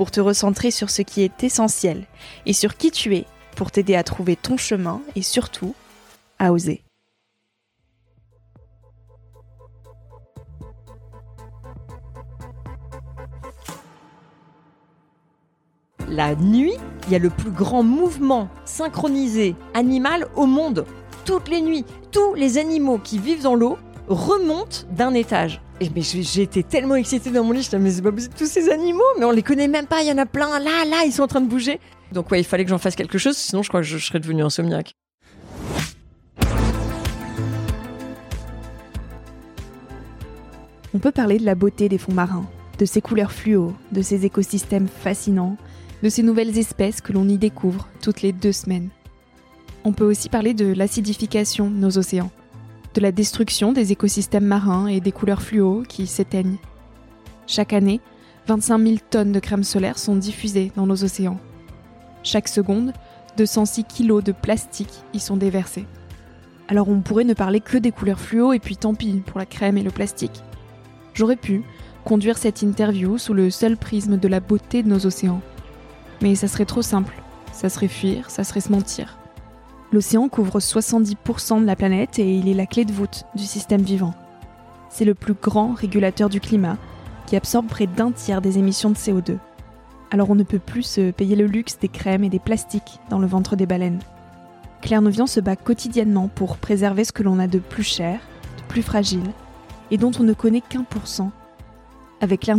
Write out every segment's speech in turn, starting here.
pour te recentrer sur ce qui est essentiel et sur qui tu es, pour t'aider à trouver ton chemin et surtout à oser. La nuit, il y a le plus grand mouvement synchronisé animal au monde. Toutes les nuits, tous les animaux qui vivent dans l'eau remontent d'un étage. Et mais j'étais tellement excitée dans mon lit, je me mais c'est tous ces animaux, mais on les connaît même pas, il y en a plein, là, là, ils sont en train de bouger. Donc ouais, il fallait que j'en fasse quelque chose, sinon je crois que je serais devenue insomniaque. On peut parler de la beauté des fonds marins, de ses couleurs fluo, de ses écosystèmes fascinants, de ces nouvelles espèces que l'on y découvre toutes les deux semaines. On peut aussi parler de l'acidification de nos océans, de la destruction des écosystèmes marins et des couleurs fluo qui s'éteignent. Chaque année, 25 000 tonnes de crème solaire sont diffusées dans nos océans. Chaque seconde, 206 kilos de plastique y sont déversés. Alors on pourrait ne parler que des couleurs fluo et puis tant pis pour la crème et le plastique. J'aurais pu conduire cette interview sous le seul prisme de la beauté de nos océans. Mais ça serait trop simple. Ça serait fuir, ça serait se mentir. L'océan couvre 70% de la planète et il est la clé de voûte du système vivant. C'est le plus grand régulateur du climat qui absorbe près d'un tiers des émissions de CO2. Alors on ne peut plus se payer le luxe des crèmes et des plastiques dans le ventre des baleines. Claire se bat quotidiennement pour préserver ce que l'on a de plus cher, de plus fragile, et dont on ne connaît qu'un pour cent. Avec Claire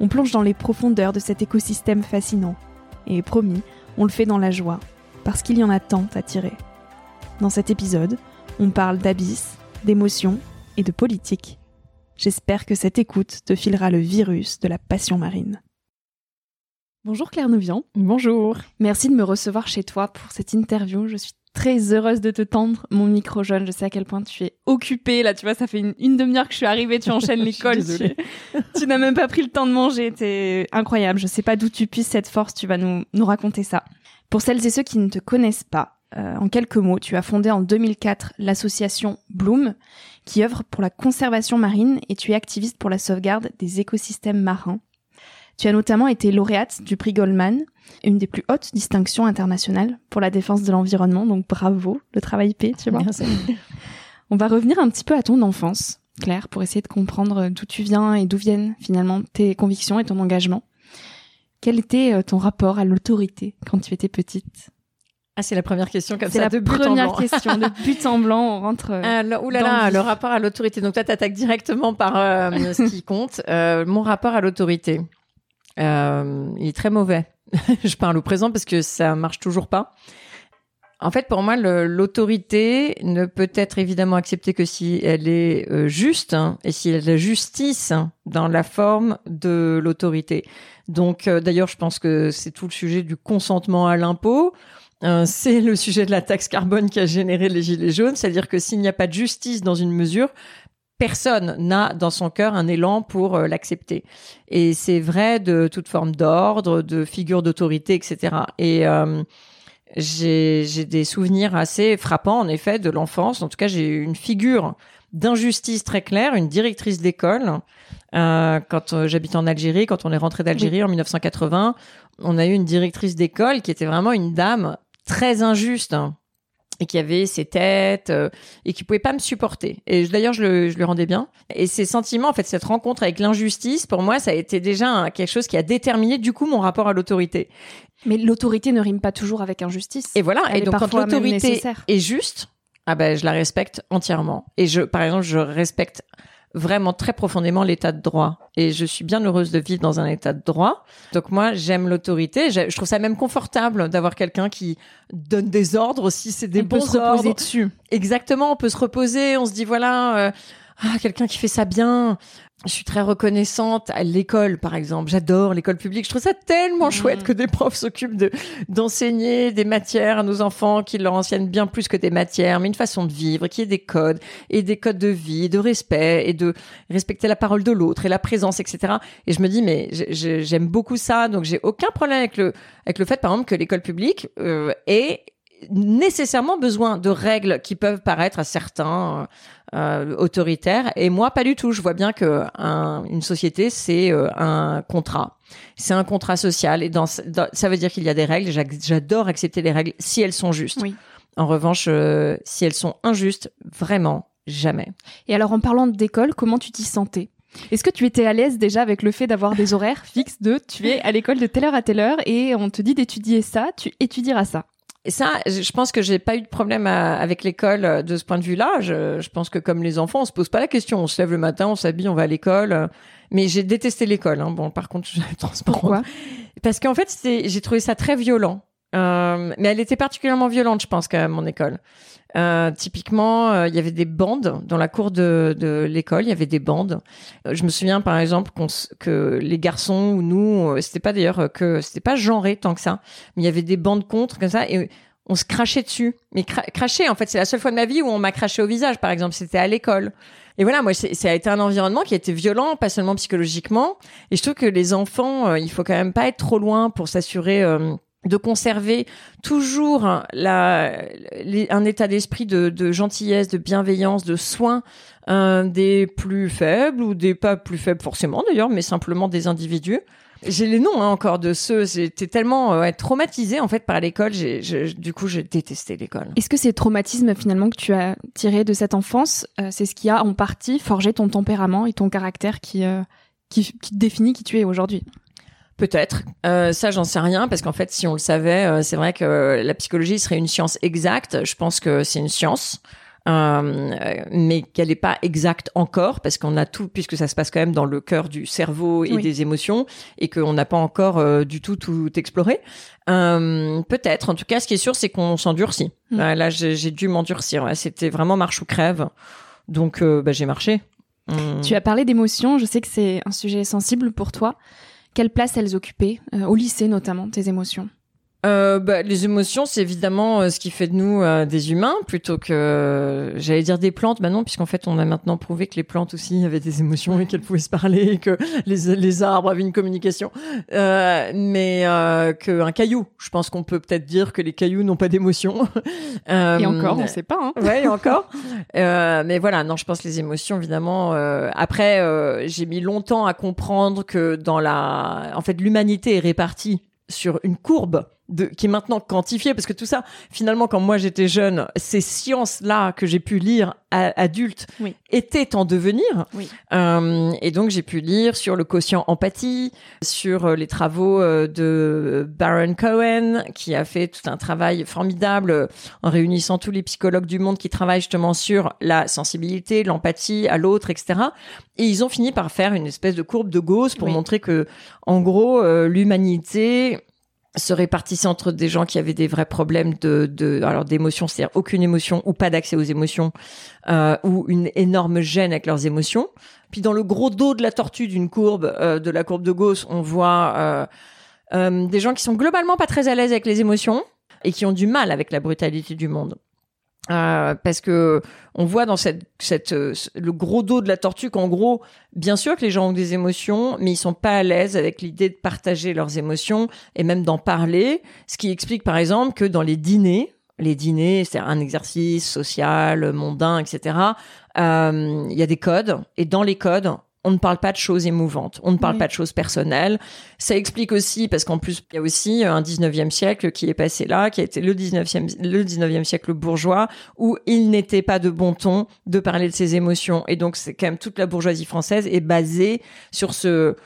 on plonge dans les profondeurs de cet écosystème fascinant. Et promis, on le fait dans la joie, parce qu'il y en a tant à tirer. Dans cet épisode, on parle d'abysse, d'émotion et de politique. J'espère que cette écoute te filera le virus de la passion marine. Bonjour Claire Nouvian. Bonjour. Merci de me recevoir chez toi pour cette interview. Je suis très heureuse de te tendre mon micro jeune. Je sais à quel point tu es occupée. Là, tu vois, ça fait une, demi-heure que je suis arrivée. Tu enchaînes l'école. tu, tu n'as même pas pris le temps de manger. C'est incroyable. Je sais pas d'où tu puisses cette force. Tu vas nous, nous raconter ça. Pour celles et ceux qui ne te connaissent pas, euh, en quelques mots, tu as fondé en 2004 l'association Bloom, qui œuvre pour la conservation marine et tu es activiste pour la sauvegarde des écosystèmes marins. Tu as notamment été lauréate du prix Goldman, une des plus hautes distinctions internationales pour la défense de l'environnement, donc bravo, le travail paie, tu vois. On va revenir un petit peu à ton enfance, Claire, pour essayer de comprendre d'où tu viens et d'où viennent finalement tes convictions et ton engagement. Quel était euh, ton rapport à l'autorité quand tu étais petite? Ah, c'est la première question comme ça. C'est la première question de but en blanc. On rentre. Euh, là, là, le rapport à l'autorité. Donc toi, t'attaques directement par euh, ce qui compte. mon rapport à l'autorité, il est très mauvais. Je parle au présent parce que ça marche toujours pas. En fait, pour moi, l'autorité ne peut être évidemment acceptée que si elle est euh, juste hein, et si elle a justice dans la forme de l'autorité. Donc, euh, d'ailleurs, je pense que c'est tout le sujet du consentement à l'impôt. Euh, c'est le sujet de la taxe carbone qui a généré les gilets jaunes, c'est-à-dire que s'il n'y a pas de justice dans une mesure, personne n'a dans son cœur un élan pour l'accepter. Et c'est vrai de toute forme d'ordre, de figure d'autorité, etc. Et j'ai des souvenirs assez frappants, en effet, de l'enfance. En tout cas, j'ai une figure d'injustice très claire, une directrice d'école. Euh, quand euh, j'habite en Algérie, quand on est rentré d'Algérie en 1980, on a eu une directrice d'école qui était vraiment une dame très injuste. Hein, et qui avait ses têtes euh, et qui pouvait pas me supporter. Et d'ailleurs, je je le rendais bien. Et ces sentiments, en fait, cette rencontre avec l'injustice, pour moi, ça a été déjà quelque chose qui a déterminé du coup mon rapport à l'autorité. Mais l'autorité ne rime pas toujours avec injustice. Et voilà. et donc quand l'autorité est juste, ah ben je la respecte entièrement. Et je, par exemple, je respecte vraiment très profondément l'état de droit. Et je suis bien heureuse de vivre dans un état de droit. Donc moi, j'aime l'autorité. Je trouve ça même confortable d'avoir quelqu'un qui donne des ordres si c'est des on bons peut se reposer dessus. Exactement, on peut se reposer. On se dit voilà. Euh, ah quelqu'un qui fait ça bien je suis très reconnaissante à l'école, par exemple. J'adore l'école publique. Je trouve ça tellement Mmh. chouette que des profs s'occupent de d'enseigner des matières à nos enfants, qui leur enseignent bien plus que des matières, mais une façon de vivre, qui est des codes et des codes de vie, de respect et de respecter la parole de l'autre et la présence, etc. Et je me dis, mais j'ai- j'ai- j'aime beaucoup ça, donc j'ai aucun problème avec le avec le fait, par exemple, que l'école publique euh, ait nécessairement besoin de règles qui peuvent paraître à certains euh, autoritaires et moi pas du tout. Je vois bien que un- une société c'est euh, un contrat. C'est un contrat social. Et dans, dans- ça veut dire qu'il y a des règles. J'adore accepter les règles si elles sont justes. Oui. en revanche euh, si elles sont injustes vraiment jamais. Et alors, en parlant d'école, comment tu t'y sentais? Est-ce que tu étais à l'aise déjà avec le fait d'avoir des horaires fixes de tu es à l'école de telle heure à telle heure et on te dit d'étudier ça, tu étudieras ça? Et ça, je pense que j'ai pas eu de problème à- avec l'école euh, de ce point de vue-là. Je, je pense que comme les enfants, on se pose pas la question. On se lève le matin, on s'habille, on va à l'école. Mais j'ai détesté l'école. Hein. Bon, par contre, je transparente. Pourquoi? Parce qu'en fait, j'ai trouvé ça très violent. Euh, mais elle était particulièrement violente, je pense, même, mon école. Euh, typiquement, euh, il y avait des bandes dans la cour de, l'école. Il y avait des bandes. Je me souviens, par exemple, que les garçons ou nous, c'était pas d'ailleurs que c'était pas genré tant que ça, mais il y avait des bandes contre comme ça et on se crachait dessus. Mais cra- cracher, en fait, c'est la seule fois de ma vie où on m'a craché au visage, par exemple. C'était à l'école. Et voilà, moi, ça a été un environnement qui a été violent, pas seulement psychologiquement. Et je trouve que les enfants, il faut quand même pas être trop loin pour s'assurer de conserver toujours un état d'esprit de, gentillesse, de bienveillance, de soin euh, des plus faibles ou des pas plus faibles forcément d'ailleurs, mais simplement des individus. J'ai les noms hein, encore de ceux. J'étais tellement euh, traumatisée en fait par l'école. Du coup, j'ai détesté l'école. Est-ce que ces traumatismes finalement que tu as tirés de cette enfance, euh, c'est ce qui a en partie forgé ton tempérament et ton caractère qui, euh, qui, qui définit qui tu es aujourd'hui? Peut-être. Euh, ça, j'en sais rien parce qu'en fait, si on le savait, euh, c'est vrai que la psychologie serait une science exacte. Je pense que c'est une science. Euh, mais qu'elle n'est pas exacte encore parce qu'on a tout puisque ça se passe quand même dans le cœur du cerveau et Oui. des émotions et qu'on n'a pas encore euh, du tout tout exploré. Euh, Peut-être. En tout cas, ce qui est sûr, c'est qu'on s'endurcit. Mm. Ouais, là, j'ai dû m'endurcir. C'était vraiment marche ou crève. Donc, bah, j'ai marché. Tu as parlé d'émotions, je sais que c'est un sujet sensible pour toi. Quelle place elles occupaient, euh, au lycée notamment, tes émotions? Euh, bah, les émotions, c'est évidemment euh, ce qui fait de nous euh, des humains plutôt que, euh, j'allais dire des plantes. Bah non, puisqu'en fait, on a maintenant prouvé que les plantes aussi avaient des émotions et qu'elles pouvaient se parler, et que les, les arbres avaient une communication. Euh, mais euh, qu'un caillou, je pense qu'on peut peut-être dire que les cailloux n'ont pas d'émotions. Euh, Et encore, on sait pas. Hein. Ouais, et encore. Euh, mais voilà, non, je pense les émotions, évidemment. euh, après, euh, j'ai mis longtemps à comprendre que dans la, en fait, l'humanité est répartie sur une courbe de, qui est maintenant quantifiée, parce que tout ça, finalement, quand moi j'étais jeune, ces sciences-là que j'ai pu lire à, adulte Oui. étaient en devenir. Oui. Euh, et donc j'ai pu lire sur le quotient empathie, sur euh, les travaux euh, de Baron Cohen, qui a fait tout un travail formidable euh, en réunissant tous les psychologues du monde qui travaillent justement sur la sensibilité, l'empathie à l'autre, etc. Et ils ont fini par faire une espèce de courbe de Gauss pour Oui. montrer que, en gros, euh, l'humanité se répartissait entre des gens qui avaient des vrais problèmes de, de alors d'émotions, c'est-à-dire aucune émotion ou pas d'accès aux émotions, euh, ou une énorme gêne avec leurs émotions. Puis dans le gros dos de la tortue d'une courbe, euh, de la courbe de Gauss, on voit euh, des gens qui sont globalement pas très à l'aise avec les émotions et qui ont du mal avec la brutalité du monde. Euh, parce que on voit dans cette, cette euh, le gros dos de la tortue qu'en gros, bien sûr que les gens ont des émotions, mais ils sont pas à l'aise avec l'idée de partager leurs émotions et même d'en parler. Ce qui explique par exemple que dans les dîners, les dîners, c'est un exercice social, mondain, etc. euh, Il y a des codes et dans les codes, on ne parle pas de choses émouvantes, on ne parle Oui. pas de choses personnelles. Ça explique aussi, parce qu'en plus, il y a aussi un 19e siècle qui est passé là, qui a été le 19e, le 19e siècle bourgeois, où il n'était pas de bon ton de parler de ses émotions. Et donc, c'est quand même toute la bourgeoisie française est basée sur ce,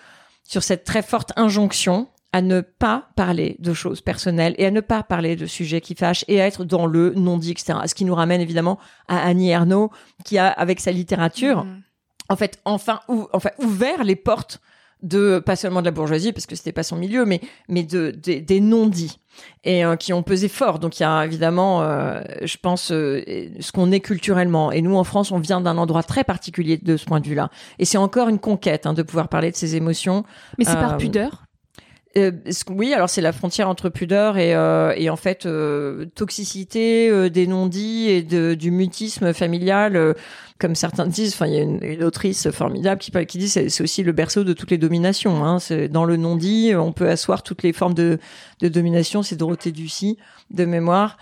sur cette très forte injonction à ne pas parler de choses personnelles et à ne pas parler de sujets qui fâchent et à être dans le non-dit, etc. Ce qui nous ramène évidemment à Annie Ernaux, qui a, avec sa littérature, Mhm. En fait, enfin, ou, enfin, ouvert les portes de pas seulement de la bourgeoisie parce que c'était pas son milieu, mais mais de, des non-dits et euh, qui ont pesé fort. Donc il y a évidemment, euh, je pense, euh, ce qu'on est culturellement. Et nous en France, on vient d'un endroit très particulier de ce point de vue-là. Et c'est encore une conquête hein, de pouvoir parler de ces émotions. Mais c'est par pudeur? Euh, oui, alors c'est la frontière entre pudeur et, euh, et en fait euh, toxicité des non-dits et de, du mutisme familial, comme certains disent. Enfin, il y a une, une, autrice formidable qui, qui dit c'est, c'est aussi le berceau de toutes les dominations. Hein. Dans le non-dit, on peut asseoir toutes les formes de, de domination. C'est Dorothée Ducy de mémoire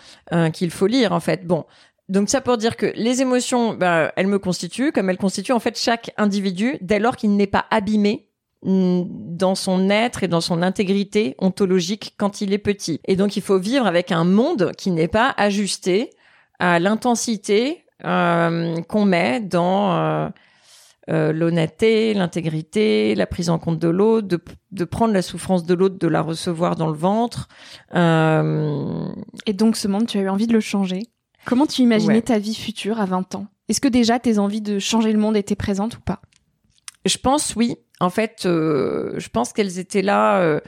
qu'il faut lire en fait. Bon, donc ça pour dire que les émotions, bah, elles me constituent, comme elles constituent en fait chaque individu, dès lors qu'il n'est pas abîmé dans son être et dans son intégrité ontologique quand il est petit. Et donc il faut vivre avec un monde qui n'est pas ajusté à l'intensité euh, qu'on met dans euh, euh, l'honnêteté, l'intégrité, la prise en compte de l'autre, de, de, prendre la souffrance de l'autre, de la recevoir dans le ventre. Et donc ce monde, tu as eu envie de le changer. Comment tu imaginais ta vie future à 20 ans? Est-ce que déjà tes envies de changer le monde étaient présentes ou pas? Je pense oui en fait, euh, je pense qu'elles étaient là.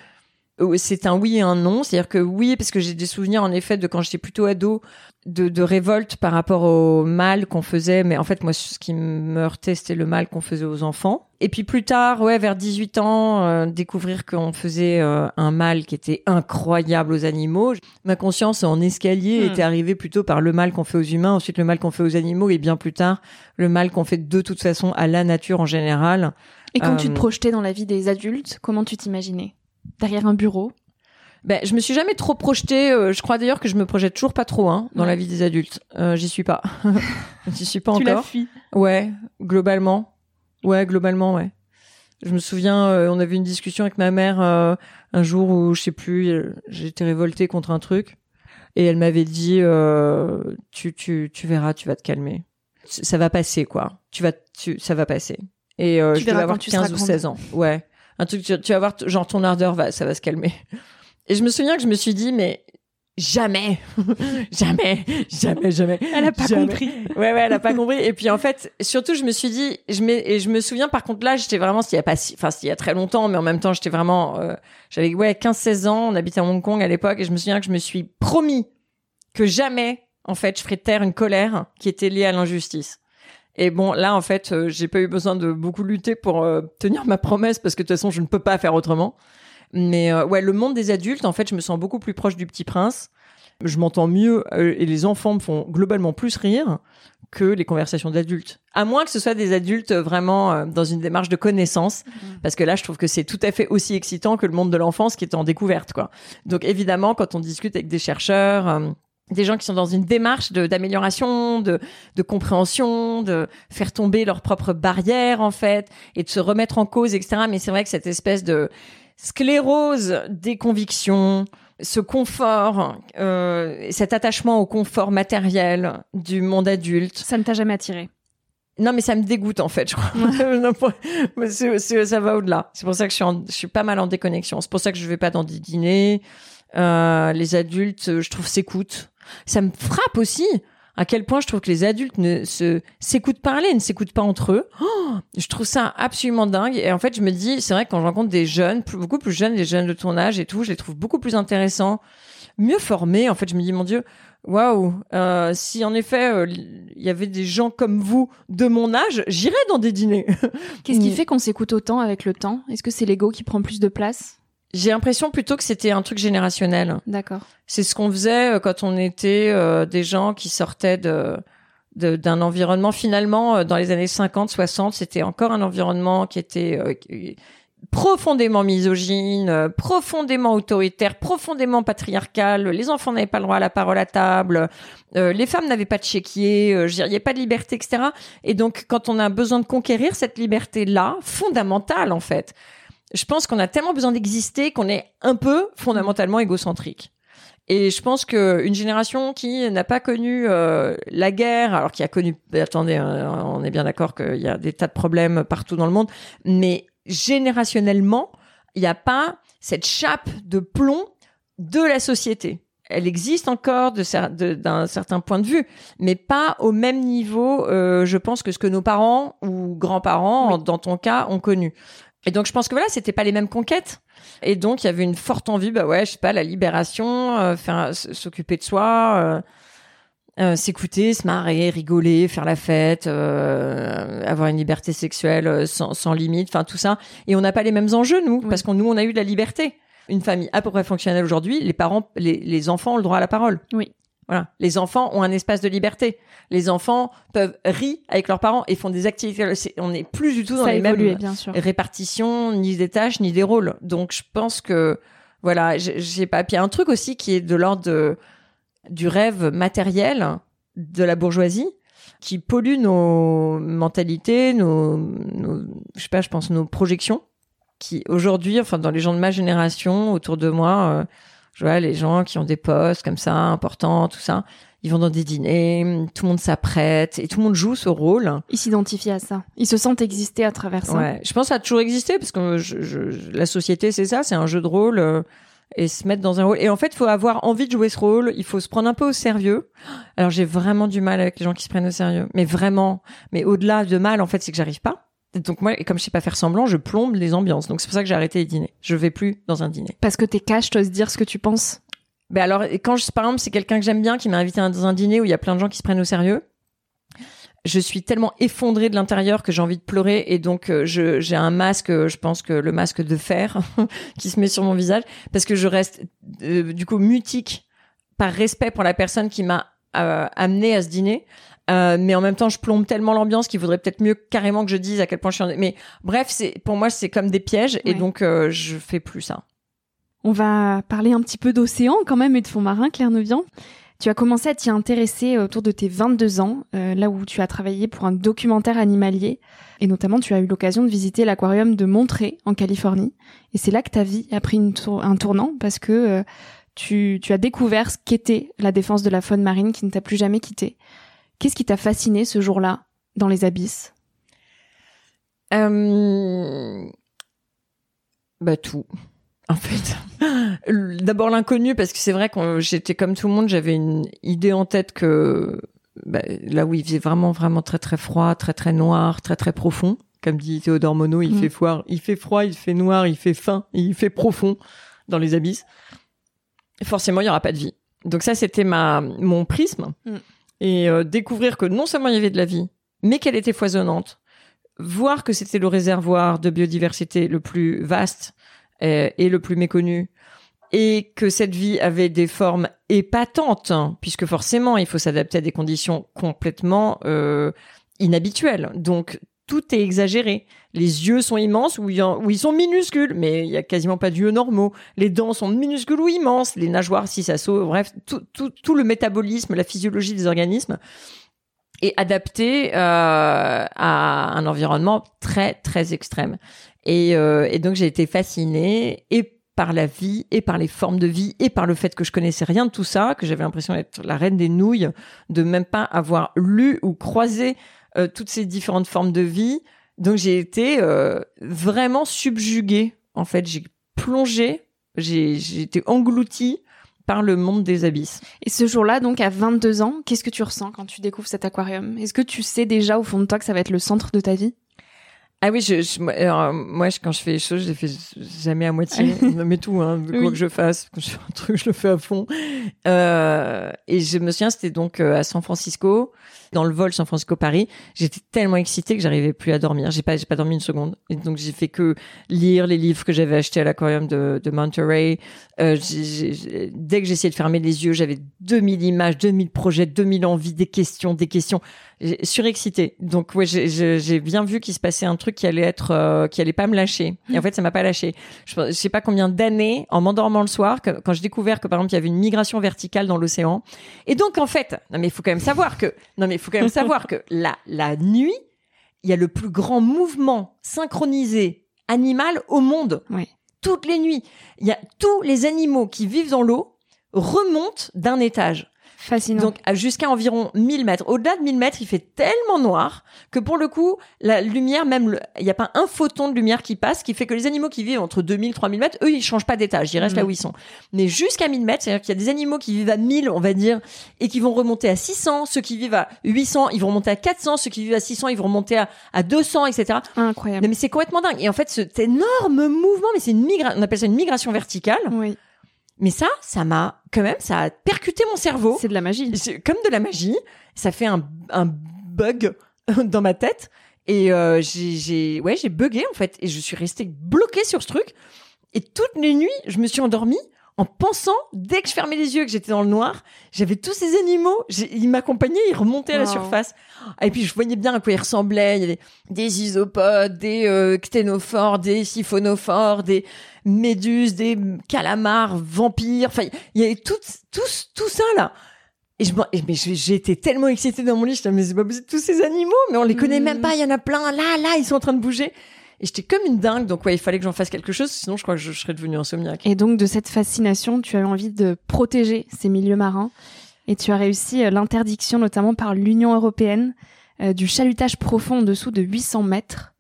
Euh, c'est un oui et un non. C'est-à-dire que oui, parce que j'ai des souvenirs en effet de quand j'étais plutôt ado, de, de révolte par rapport au mal qu'on faisait. Mais en fait, moi, ce qui me heurtait, c'était le mal qu'on faisait aux enfants. Et puis plus tard, ouais, vers 18 ans, euh, découvrir qu'on faisait un mal qui était incroyable aux animaux. Ma conscience en escalier hmm. était arrivée plutôt par le mal qu'on fait aux humains, ensuite le mal qu'on fait aux animaux, et bien plus tard, le mal qu'on fait de toute façon à la nature en général. Et quand tu te euh, projetais dans la vie des adultes, comment tu t'imaginais? Derrière un bureau ben, je me suis jamais trop projetée. Euh, je crois d'ailleurs que je me projette toujours pas trop hein, dans la vie des adultes. Euh, J'y suis pas. J'y suis pas tu encore. Tu fuis. Ouais, globalement. Ouais, globalement, ouais. Je me souviens, euh, on avait une discussion avec ma mère un jour où je sais plus, j'étais révoltée contre un truc et elle m'avait dit, tu, tu, tu verras, tu vas te calmer. Ça va passer quoi. Tu vas, tu, ça va passer. Et euh, je devais avoir 15 ou 16 ans. Ouais. Un truc, tu, tu vas voir, genre ton ardeur va, ça va se calmer. Et je me souviens que je me suis dit, mais jamais, jamais, jamais, jamais. Elle a pas compris. Ouais, ouais, elle a pas compris. Et puis en fait, surtout, je me suis dit, je me, et je me souviens par contre là, j'étais vraiment, s'il y a pas, enfin, s'il y a très longtemps, mais en même temps, j'étais vraiment, euh, j'avais ouais 15-16 ans, on habitait à Hong Kong à l'époque, et je me souviens que je me suis promis que jamais, en fait, je ferais taire une colère qui était liée à l'injustice. Et bon, là, en fait, euh, j'ai pas eu besoin de beaucoup lutter pour euh, tenir ma promesse parce que de toute façon, je ne peux pas faire autrement. Mais euh, ouais, le monde des adultes, en fait, je me sens beaucoup plus proche du Petit Prince. Je m'entends mieux et les enfants me font globalement plus rire que les conversations d'adultes. À moins que ce soit des adultes vraiment dans une démarche de connaissance, mmh. parce que là, je trouve que c'est tout à fait aussi excitant que le monde de l'enfance qui est en découverte, quoi. Donc évidemment, quand on discute avec des chercheurs des gens qui sont dans une démarche d'amélioration, de, de, compréhension, de faire tomber leurs propres barrières en fait, et de se remettre en cause, etc. Mais c'est vrai que cette espèce de sclérose des convictions, ce confort, euh, cet attachement au confort matériel du monde adulte, ça ne t'a jamais attiré? Non, mais ça me dégoûte en fait, je crois. ça va au-delà. C'est pour ça que je suis, je suis pas mal en déconnexion. C'est pour ça que je vais pas dans des dîners. Euh, les adultes, je trouve, s'écoutent ça me frappe aussi à quel point je trouve que les adultes ne se s'écoutent parler, ne s'écoutent pas entre eux. Oh, je trouve ça absolument dingue. Et en fait, je me dis, c'est vrai que quand je rencontre des jeunes, beaucoup plus jeunes, des jeunes de ton âge et tout, je les trouve beaucoup plus intéressants, mieux formés. En fait, je me dis, mon Dieu, waouh, euh, si en effet euh, il y avait des gens comme vous de mon âge, j'irais dans des dîners. Qu'est-ce qui fait qu'on s'écoute autant avec le temps? Est-ce que c'est l'ego qui prend plus de place? J'ai l'impression plutôt que c'était un truc générationnel. D'accord. C'est ce qu'on faisait euh, quand on était euh, des gens qui sortaient de d'un environnement finalement euh, dans les années 50 60 c'était encore un environnement qui était profondément misogyne, profondément autoritaire, profondément patriarcal. Les enfants n'avaient pas le droit à la parole à table. les femmes n'avaient pas de chéquier. il n'y avait pas de liberté, etc. Et donc, quand on a besoin de conquérir cette liberté-là, fondamentale en fait, je pense qu'on a tellement besoin d'exister qu'on est un peu fondamentalement égocentrique. Et je pense que une génération qui n'a pas connu euh, la guerre, alors qui a connu, attendez, euh, on est bien d'accord qu'il y a des tas de problèmes partout dans le monde, mais générationnellement, il n'y a pas cette chape de plomb de la société. Elle existe encore d'un certain point de vue, mais pas au même niveau, euh, je pense, que ce que nos parents ou grands-parents, dans ton cas, ont connu. Et donc je pense que voilà, c'était pas les mêmes conquêtes. Et donc il y avait une forte envie, bah ouais, je sais pas, la libération, euh, faire s'occuper de soi, euh, euh, s'écouter, se marrer, rigoler, faire la fête, avoir une liberté sexuelle sans, sans limite, enfin tout ça. Et on n'a pas les mêmes enjeux nous, parce qu'on nous on a eu de la liberté. Une famille à peu près fonctionnelle aujourd'hui, les parents, les, les enfants ont le droit à la parole. Oui. Voilà. Les enfants ont un espace de liberté. Les enfants peuvent rire avec leurs parents et font des activités. On n'est plus du tout dans les mêmes bien répartitions, ni des tâches, ni des rôles. Donc, je pense que, voilà, j'ai pas. Puis il y a un truc aussi qui est de l'ordre du rêve matériel de la bourgeoisie qui pollue nos mentalités, nos, nos je sais pas, je pense nos projections qui aujourd'hui, enfin dans les gens de ma génération autour de moi, euh, je vois les gens qui ont des postes comme ça importants, tout ça, ils vont dans des dîners, tout le monde s'apprête et tout le monde joue ce rôle. Ils s'identifient à ça. Ils se sentent exister à travers ça. Ouais, je pense que ça a toujours existé parce que je, la société c'est ça, c'est un jeu de rôle euh, et se mettre dans un rôle. Et en fait, il faut avoir envie de jouer ce rôle, il faut se prendre un peu au sérieux. Alors j'ai vraiment du mal avec les gens qui se prennent au sérieux, mais vraiment. Mais au-delà de mal, en fait, c'est que j'arrive pas. Donc moi, comme je sais pas faire semblant, je plombe les ambiances. Donc c'est pour ça que j'ai arrêté les dîners. Je vais plus dans un dîner. Parce que t'es cash, t'oses dire ce que tu penses? Ben alors, quand je, par exemple, c'est quelqu'un que j'aime bien qui m'a invité dans un dîner où il y a plein de gens qui se prennent au sérieux. Je suis tellement effondrée de l'intérieur que j'ai envie de pleurer et donc euh, j'ai un masque, euh, je pense que le masque de fer qui se met sur mon visage parce que je reste euh, du coup mutique par respect pour la personne qui m'a amené à ce dîner euh, mais en même temps, je plombe tellement l'ambiance qu'il vaudrait peut-être mieux carrément que je dise à quel point je suis. En... Mais bref, c'est pour moi, c'est comme des pièges et donc euh, je fais plus ça. On va parler un petit peu d'océan quand même et de fond marin, Claire Nevian. Tu as commencé à t'y intéresser autour de tes 22 ans, euh, là où tu as travaillé pour un documentaire animalier. Et notamment, tu as eu l'occasion de visiter l'aquarium de Monterey, en Californie. Et c'est là que ta vie a pris une un tournant parce que tu, tu as découvert ce qu'était la défense de la faune marine qui ne t'a plus jamais quitté. Qu'est-ce qui t'a fasciné ce jour-là dans les abysses? Euh... Bah tout. En fait, d'abord l'inconnu parce que c'est vrai que j'étais comme tout le monde, j'avais une idée en tête que bah, là où il faisait vraiment vraiment très très froid, très très noir, très très profond, comme dit Théodore Monod, il mm. fait froid, il fait froid, il fait noir, il fait fin, il fait profond dans les abysses. Forcément, il y aura pas de vie. Donc ça, c'était ma mon prisme. Mm et euh, découvrir que non seulement il y avait de la vie, mais qu'elle était foisonnante, voir que c'était le réservoir de biodiversité le plus vaste euh, et le plus méconnu, et que cette vie avait des formes épatantes, hein, puisque forcément il faut s'adapter à des conditions complètement euh, inhabituelles. Donc tout est exagéré. Les yeux sont immenses ou, ils sont minuscules, mais il y a quasiment pas d'yeux normaux. Les dents sont minuscules ou immenses. Les nageoires, si ça saute, bref, tout, tout, le métabolisme, la physiologie des organismes est adapté euh, à un environnement très très extrême. Et, euh, et donc j'ai été fascinée et par la vie et par les formes de vie et par le fait que je connaissais rien de tout ça, que j'avais l'impression d'être la reine des nouilles, de même pas avoir lu ou croisé euh, toutes ces différentes formes de vie. Donc j'ai été euh, vraiment subjuguée. En fait, j'ai plongé, j'ai été engloutie par le monde des abysses. Et ce jour-là, donc à 22 ans, qu'est-ce que tu ressens quand tu découvres cet aquarium? Est-ce que tu sais déjà au fond de toi que ça va être le centre de ta vie? Ah oui, je, je moi, quand je fais les choses, je les fais jamais à moitié. mais tout, hein, quoi que je fasse, quand je fais un truc, je le fais à fond. Euh, et je me souviens, c'était donc à San Francisco dans le vol San Francisco Paris, j'étais tellement excitée que j'arrivais plus à dormir. J'ai pas, j'ai pas dormi une seconde. Et donc j'ai fait que lire les livres que j'avais achetés à l'aquarium de, de Monterey. Euh, dès que j'essayais de fermer les yeux, j'avais 2000 images, 2000 projets, 2000 envies, des questions, des questions. Surexcitée. Donc ouais, j'ai bien vu qu'il se passait un truc qui allait être, euh, qui allait pas me lâcher. Et en fait, ça m'a pas lâché. Je, je sais pas combien d'années en m'endormant le soir, que, quand j'ai découvert que par exemple il y avait une migration verticale dans l'océan. Et donc en fait, non mais il faut quand même savoir que, non mais il faut quand même savoir que la, la nuit, il y a le plus grand mouvement synchronisé animal au monde. Toutes les nuits, il y a tous les animaux qui vivent dans l'eau remontent d'un étage. Fascinant. Donc jusqu'à environ 1000 mètres. Au-delà de 1000 mètres, il fait tellement noir que pour le coup, la lumière, même il n'y a pas un photon de lumière qui passe, qui fait que les animaux qui vivent entre 2000 3000 mètres, eux, ils changent pas d'étage, ils restent là où ils sont. Mais jusqu'à 1000 mètres, c'est-à-dire qu'il y a des animaux qui vivent à 1000, on va dire, et qui vont remonter à 600, ceux qui vivent à 800, ils vont remonter à 400, ceux qui vivent à 600, ils vont remonter à, à 200, etc. Incroyable. Non, mais c'est complètement dingue. Et en fait, cet énorme mouvement, mais c'est une migration, on appelle ça une migration verticale. Oui, Mais ça, ça m'a, quand même, ça a percuté mon cerveau. c'est de la magie. Comme de la magie. Ça fait un, un bug dans ma tête. Et euh, j'ai, j'ai, ouais, j'ai bugué en fait. Et je suis restée bloquée sur ce truc. Et toutes les nuits, je me suis endormie en pensant, dès que je fermais les yeux, que j'étais dans le noir, j'avais tous ces animaux. Ils m'accompagnaient, ils remontaient à la surface. Et puis je voyais bien à quoi ils ressemblaient. Il y avait des isopodes, des euh, cténophores, des siphonophores, des méduses, des calamars, vampires. Enfin, il y avait tout, tout, tout ça là. Et je, mais été tellement excitée dans mon lit, j'étais mais c'est pas tous ces animaux, mais on les connaît même pas, il y en a plein, là, là, ils sont en train de bouger. Et j'étais comme une dingue, donc ouais, il fallait que j'en fasse quelque chose, sinon je crois que je, je serais devenue insomniaque. Et donc, de cette fascination, tu as eu envie de protéger ces milieux marins. Et tu as réussi euh, l'interdiction, notamment par l'Union européenne, euh, du chalutage profond en dessous de 800 mètres.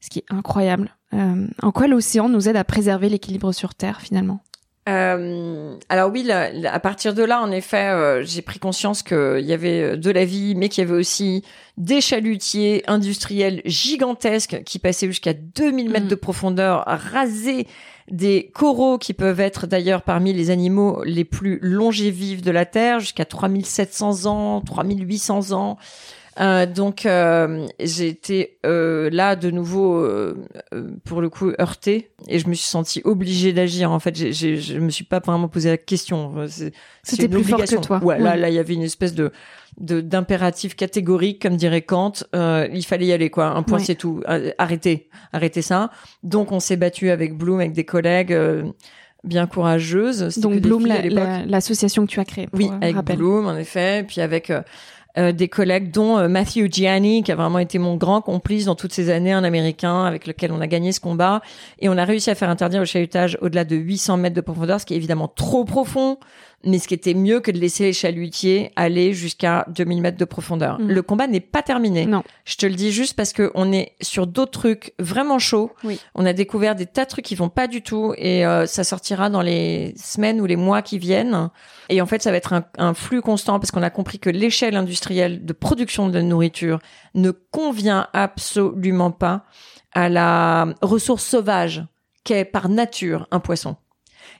Ce qui est incroyable. Euh, en quoi l'océan nous aide à préserver l'équilibre sur Terre, finalement? Euh, alors oui, là, à partir de là, en effet, euh, j'ai pris conscience qu'il y avait de la vie, mais qu'il y avait aussi des chalutiers industriels gigantesques qui passaient jusqu'à 2000 mètres Mhm. de profondeur, à raser des coraux qui peuvent être d'ailleurs parmi les animaux les plus longévifs de la Terre, jusqu'à 3700 ans, 3800 ans. Euh, donc euh, j'ai été euh, là de nouveau euh, euh, pour le coup heurtée et je me suis sentie obligée d'agir en fait j'ai, j'ai, je me suis pas vraiment posé la question c'est, C'était plus fort que toi. ouais, là Oui. là il y avait une espèce de, de d'impératif catégorique comme dirait Kant Euh, il fallait y aller quoi un point Oui. c'est tout arrêtez arrêtez ça donc on s'est battu avec Bloom avec des collègues euh, bien courageuses C'était Donc, Bloom, la- l'association que tu as créée. pour, Oui, avec rappel. Bloom, en effet, puis avec euh, euh, des collègues, dont euh, Matthew Gianni, qui a vraiment été mon grand complice dans toutes ces années, un Américain avec lequel on a gagné ce combat. Et on a réussi à faire interdire le chalutage au-delà de 800 mètres de profondeur, ce qui est évidemment trop profond, mais ce qui était mieux que de laisser les chalutiers aller jusqu'à 2000 mètres de profondeur. Mhm. Le combat n'est pas terminé. Non. Je te le dis juste parce que on est sur d'autres trucs vraiment chauds. Oui. On a découvert des tas de trucs qui vont pas du tout et euh, ça sortira dans les semaines ou les mois qui viennent. Et en fait, ça va être un, un flux constant parce qu'on a compris que l'échelle industrielle de production de nourriture ne convient absolument pas à la ressource sauvage qu'est par nature un poisson.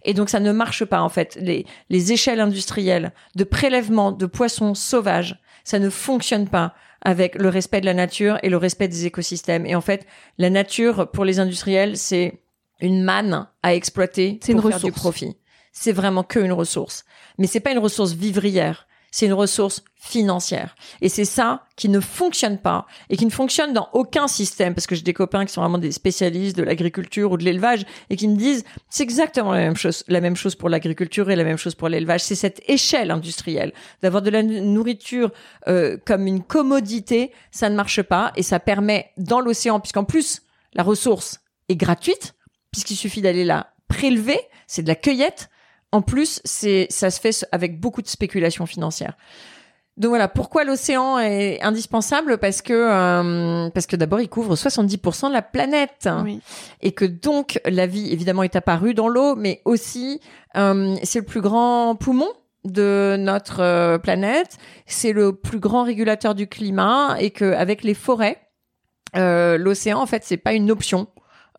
Et donc ça ne marche pas en fait. Les, les échelles industrielles de prélèvement de poissons sauvages, ça ne fonctionne pas avec le respect de la nature et le respect des écosystèmes. Et en fait, la nature pour les industriels, c'est une manne à exploiter C'est pour une faire du ressource. profit. C'est vraiment que une ressource. Mais c'est pas une ressource vivrière. C'est une ressource financière. Et c'est ça qui ne fonctionne pas et qui ne fonctionne dans aucun système parce que j'ai des copains qui sont vraiment des spécialistes de l'agriculture ou de l'élevage et qui me disent c'est exactement la même chose, la même chose pour l'agriculture et la même chose pour l'élevage. C'est cette échelle industrielle d'avoir de la nourriture euh, comme une commodité, ça ne marche pas et ça permet dans l'océan puisqu'en plus la ressource est gratuite puisqu'il suffit d'aller la prélever, c'est de la cueillette. En plus, c'est ça se fait avec beaucoup de spéculation financière. Donc voilà, pourquoi l'océan est indispensable? Parce que euh, parce que d'abord il couvre 70% de la planète Oui. et que donc la vie évidemment est apparue dans l'eau, mais aussi euh, c'est le plus grand poumon de notre euh, planète, c'est le plus grand régulateur du climat et que avec les forêts, l'océan en fait c'est pas une option.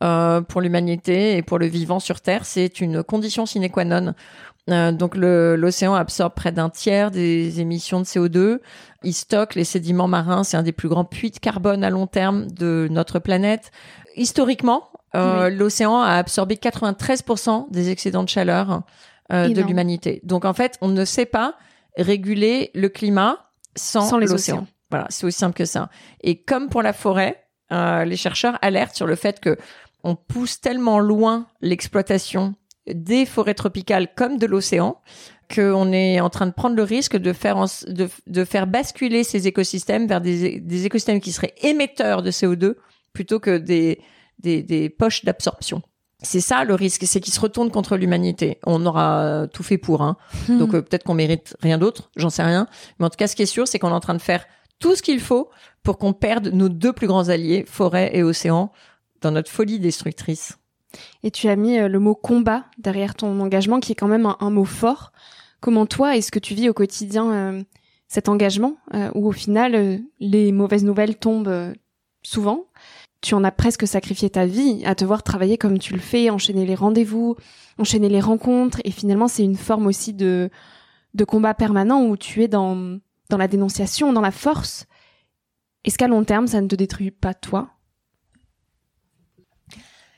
Euh, pour l'humanité et pour le vivant sur Terre, c'est une condition sine qua non. Euh, donc l'océan absorbe près d'un tiers des émissions de CO2. Il stocke les sédiments marins. C'est un des plus grands puits de carbone à long terme de notre planète. Historiquement, euh, l'océan a absorbé 93% des excédents de chaleur de l'humanité. Donc en fait, on ne sait pas réguler le climat sans, Sans les l'océan. océans. Voilà, c'est aussi simple que ça. Et comme pour la forêt, euh, les chercheurs alertent sur le fait que on pousse tellement loin l'exploitation des forêts tropicales comme de l'océan qu'on est en train de prendre le risque de faire, en- de, de faire basculer ces écosystèmes vers des, des écosystèmes qui seraient émetteurs de CO2 plutôt que des, des, des poches d'absorption. C'est ça le risque, c'est qu'ils se retournent contre l'humanité. On aura tout fait pour, hein. Hmm. donc euh, peut-être qu'on mérite rien d'autre, j'en sais rien. Mais en tout cas, ce qui est sûr, c'est qu'on est en train de faire tout ce qu'il faut pour qu'on perde nos deux plus grands alliés, forêt et océan, dans notre folie destructrice. Et tu as mis euh, le mot combat derrière ton engagement, qui est quand même un, mot fort. Comment toi, est-ce que tu vis au quotidien euh, cet engagement, euh, où au final, les mauvaises nouvelles tombent souvent? Tu en as presque sacrifié ta vie à te voir travailler comme tu le fais, enchaîner les rendez-vous, enchaîner les rencontres, et finalement c'est une forme aussi de combat permanent où tu es dans dans la dénonciation, dans la force. Est-ce qu'à long terme ça ne te détruit pas toi?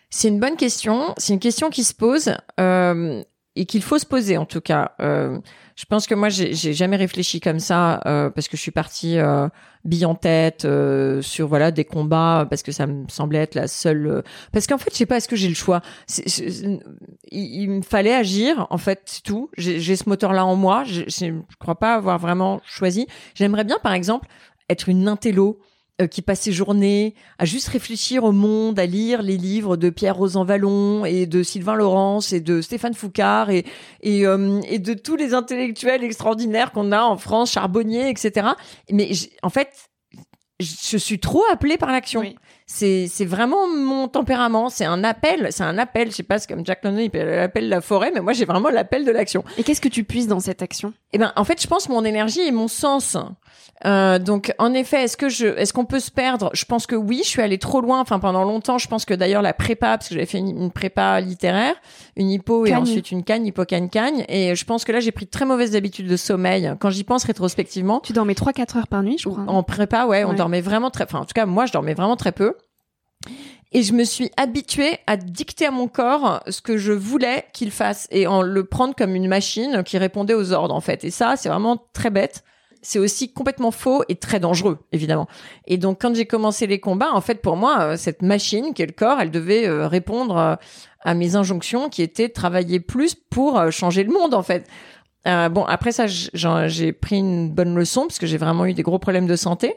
C'est une bonne question. C'est une question qui se pose euh, et qu'il faut se poser en tout cas. Euh, je pense que moi j'ai jamais réfléchi comme ça euh, parce que je suis partie euh, bille en tête euh, sur voilà des combats parce que ça me semblait être la seule. Euh, parce qu'en fait je sais pas est-ce que j'ai le choix? il, il, me fallait agir en fait c'est tout. J'ai ce moteur là en moi. Je, je crois pas avoir vraiment choisi. J'aimerais bien par exemple être une intello qui passe ses journées à juste réfléchir au monde, à lire les livres de Pierre Rosan Vallon et de Sylvain Laurence et de Stéphane Foucard et et, euh, et de tous les intellectuels extraordinaires qu'on a en France, Charbonnier, etc. Mais en fait, je suis trop appelée par l'action. C'est c'est vraiment mon tempérament. C'est un appel. C'est un appel. Je sais pas, c'est comme Jack London, il appelle la forêt, mais moi j'ai vraiment l'appel de l'action. Et qu'est-ce que tu puisses dans cette action? Eh ben, en fait, je pense mon énergie et mon sens. Euh, donc, en effet, est-ce que je, est-ce qu'on peut se perdre? Je pense que oui. Je suis allée trop loin. Enfin, pendant longtemps, je pense que d'ailleurs la prépa, parce que j'avais fait une, prépa littéraire, une hypo et ensuite une cagne, hypo cagne cagne, et je pense que là j'ai pris de très mauvaises habitudes de sommeil. Quand j'y pense rétrospectivement, tu dormais 3-4 heures par nuit, je crois. En prépa, ouais, on dormait vraiment très. Enfin, en tout cas, moi, je dormais vraiment très peu. Et je me suis habituée à dicter à mon corps ce que je voulais qu'il fasse et en le prendre comme une machine qui répondait aux ordres en fait. Et ça, c'est vraiment très bête. C'est aussi complètement faux et très dangereux, évidemment. Et donc, quand j'ai commencé les combats, en fait, pour moi, euh, cette machine qui est le corps, elle devait euh, répondre euh, à mes injonctions qui étaient de travailler plus pour changer le monde, en fait. Euh, bon, après ça, j'ai pris une bonne leçon parce que j'ai vraiment eu des gros problèmes de santé.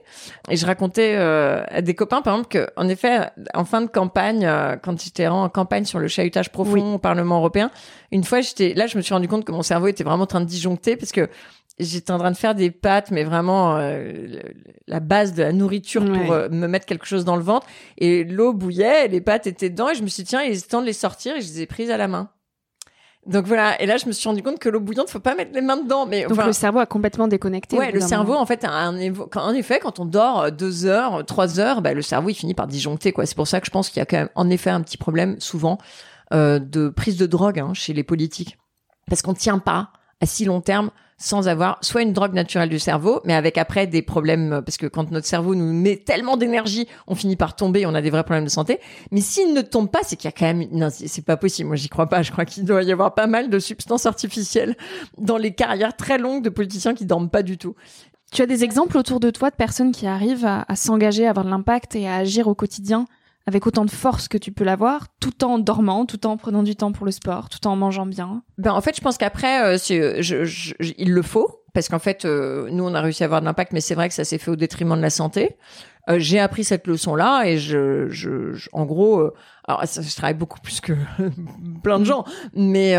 Et je racontais euh, à des copains, par exemple, que en effet, en fin de campagne, euh, quand j'étais en campagne sur le chahutage profond au Parlement européen, une fois, j'étais là, je me suis rendu compte que mon cerveau était vraiment en train de disjoncter parce que j'étais en train de faire des pâtes, mais vraiment la base de la nourriture pour me mettre quelque chose dans le ventre. Et l'eau bouillait, les pâtes étaient dedans, et je me suis dit, tiens, il est temps de les sortir, et je les ai prises à la main. Donc voilà, et là je me suis rendu compte que l'eau bouillante, faut pas mettre les mains dedans. Mais donc le cerveau a complètement déconnecté. Ouais, le cerveau en fait, a un en effet, quand on dort euh, deux heures, trois heures, bah, le cerveau il finit par disjoncter quoi. C'est pour ça que je pense qu'il y a quand même en effet un petit problème souvent euh, de prise de drogue hein, chez les politiques, parce qu'on tient pas à si long terme sans avoir soit une drogue naturelle du cerveau, mais avec après des problèmes, parce que quand notre cerveau nous met tellement d'énergie, on finit par tomber, on a des vrais problèmes de santé. Mais s'il ne tombe pas, c'est qu'il y a quand même, non, c'est pas possible. Moi, j'y crois pas. Je crois qu'il doit y avoir pas mal de substances artificielles dans les carrières très longues de politiciens qui dorment pas du tout. Tu as des exemples autour de toi de personnes qui arrivent à, à s'engager, à avoir de l'impact et à agir au quotidien? Avec autant de force que tu peux l'avoir, tout en dormant, tout en prenant du temps pour le sport, tout en mangeant bien Ben en fait, je pense qu'après, euh, je, je, il le faut parce qu'en fait, euh, nous on a réussi à avoir de l'impact, mais c'est vrai que ça s'est fait au détriment de la santé. Euh, j'ai appris cette leçon-là et je, je, en gros, euh, alors je travaille beaucoup plus que plein de gens, mais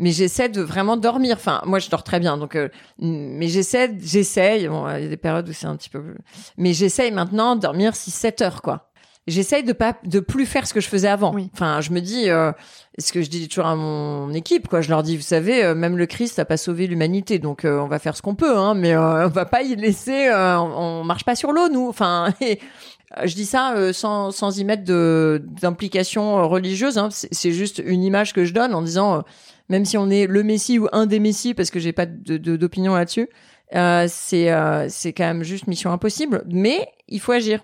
mais j'essaie de vraiment dormir. Enfin, moi, je dors très bien, donc, mais j'essaie, j'essaye. Bon, il y a des périodes où c'est un petit peu, mais j'essaye maintenant de dormir 6-7 heures, quoi j'essaye de pas de plus faire ce que je faisais avant. Enfin, je me dis euh, ce que je dis toujours à mon équipe quoi, je leur dis vous savez euh, même le Christ n'a pas sauvé l'humanité donc euh, on va faire ce qu'on peut hein, mais euh, on va pas y laisser on, marche pas sur l'eau nous. Enfin je dis ça sans sans y mettre de d'implication religieuse hein, c'est juste une image que je donne en disant même si on est le messie ou un des messies parce que j'ai pas de d'opinion là-dessus c'est c'est quand même juste mission impossible mais il faut agir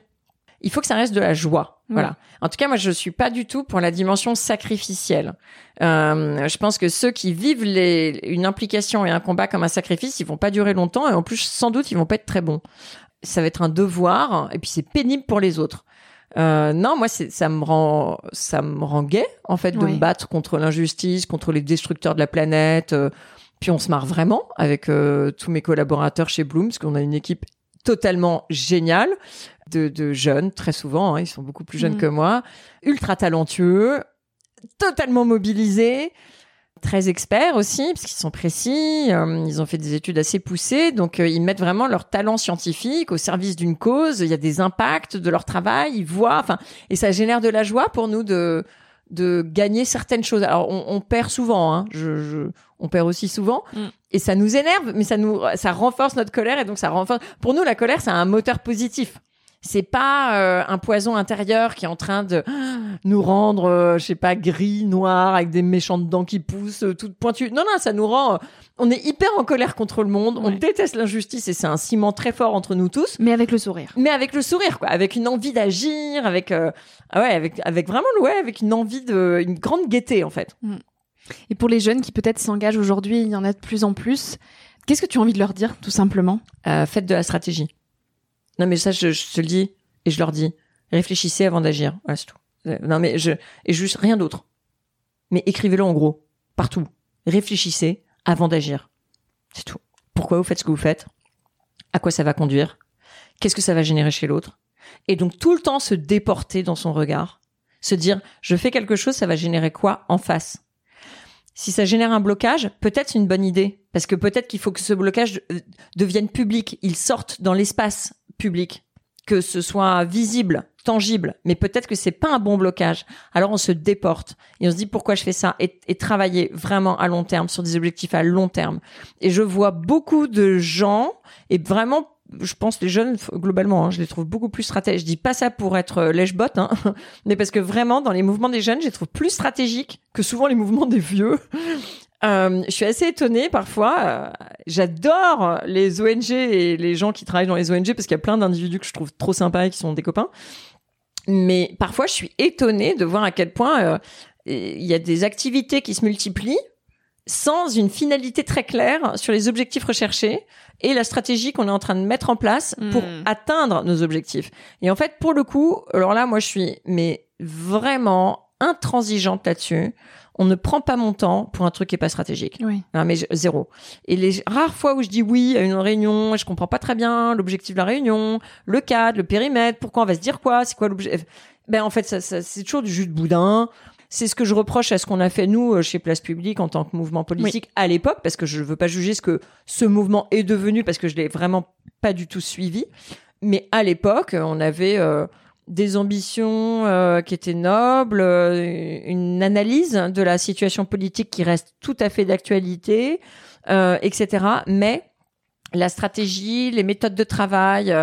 il faut que ça reste de la joie. Voilà. En tout cas, moi, je suis pas du tout pour la dimension sacrificielle. Euh, je pense que ceux qui vivent les, une implication et un combat comme un sacrifice, ils vont pas durer longtemps et en plus, sans doute, ils vont pas être très bons. Ça va être un devoir et puis c'est pénible pour les autres. Euh, non, moi, ça me rend, ça me rend gay en fait de me battre contre l'injustice, contre les destructeurs de la planète. Euh, puis on se marre vraiment avec euh, tous mes collaborateurs chez Bloom, parce qu'on a une équipe totalement géniale de, de jeunes, très souvent, hein, ils sont beaucoup plus jeunes mm. que moi, ultra talentueux, totalement mobilisés, très experts aussi, parce qu'ils sont précis, euh, ils ont fait des études assez poussées, donc euh, ils mettent vraiment leur talent scientifique au service d'une cause, il y a des impacts de leur travail, ils voient, enfin, et ça génère de la joie pour nous de de gagner certaines choses. Alors on, on perd souvent, hein, je, je, on perd aussi souvent, Mm. et ça nous énerve, mais ça nous, ça renforce notre colère, et donc ça renforce. Pour nous, la colère, c'est un moteur positif. C'est pas euh, un poison intérieur qui est en train de nous rendre, euh, je sais pas, gris, noir, avec des méchantes dents qui poussent, euh, toutes pointues. Non, non, ça nous rend. euh, on est hyper en colère contre le monde. On déteste l'injustice et c'est un ciment très fort entre nous tous. Mais avec le sourire. Mais avec le sourire, quoi, avec une envie d'agir, avec, ah ouais, avec, avec vraiment, ouais, avec une envie de, une grande gaieté en fait. Et pour les jeunes qui peut-être s'engagent aujourd'hui, il y en a de plus en plus. Qu'est-ce que tu as envie de leur dire, tout simplement? Euh, faites de la stratégie. Non, mais ça, je, te le dis et je leur dis. Réfléchissez avant d'agir. Voilà, c'est tout. Euh, Non, mais je, et juste rien d'autre. Mais écrivez-le en gros. Partout. Réfléchissez avant d'agir. C'est tout. Pourquoi vous faites ce que vous faites? À quoi ça va conduire? Qu'est-ce que ça va générer chez l'autre? Et donc, tout le temps se déporter dans son regard. Se dire, je fais quelque chose, ça va générer quoi en face? Si ça génère un blocage, peut-être c'est une bonne idée. Parce que peut-être qu'il faut que ce blocage euh, devienne public. Il sorte dans l'espace public. Que ce soit visible, tangible. Mais peut-être que c'est pas un bon blocage. Alors on se déporte. Et on se dit pourquoi je fais ça? Et, travailler vraiment à long terme sur des objectifs à long terme. Et je vois beaucoup de gens, et vraiment, je pense les jeunes, globalement, hein, je les trouve beaucoup plus stratégiques. Je dis pas ça pour être euh, lèche-bot, hein, mais parce que vraiment, dans les mouvements des jeunes, je les trouve plus stratégiques que souvent les mouvements des vieux. Euh, je suis assez étonnée parfois. euh, J'adore les ONG et les gens qui travaillent dans les ONG parce qu'il y a plein d'individus que je trouve trop sympas et qui sont des copains. Mais parfois, je suis étonnée de voir à quel point euh, il y a des activités qui se multiplient sans une finalité très claire sur les objectifs recherchés et la stratégie qu'on est en train de mettre en place pour Mm. atteindre nos objectifs. Et en fait, pour le coup, alors là, moi, je suis mais vraiment intransigeante là-dessus. On ne prend pas mon temps pour un truc qui est pas stratégique. Oui. Non, mais je- zéro. Et les rares fois où je dis oui à une réunion, je comprends pas très bien l'objectif de la réunion, le cadre, le périmètre, pourquoi on va se dire quoi, c'est quoi l'objet. Ben, en fait, ça, ça, c'est toujours du jus de boudin. C'est ce que je reproche à ce qu'on a fait nous euh, chez Place Publique en tant que mouvement politique à l'époque, parce que je veux pas juger ce que ce mouvement est devenu, parce que je l'ai vraiment pas du tout suivi. Mais à l'époque, on avait euh, des ambitions euh, qui étaient nobles, euh, une analyse de la situation politique qui reste tout à fait d'actualité, euh, etc. Mais la stratégie, les méthodes de travail,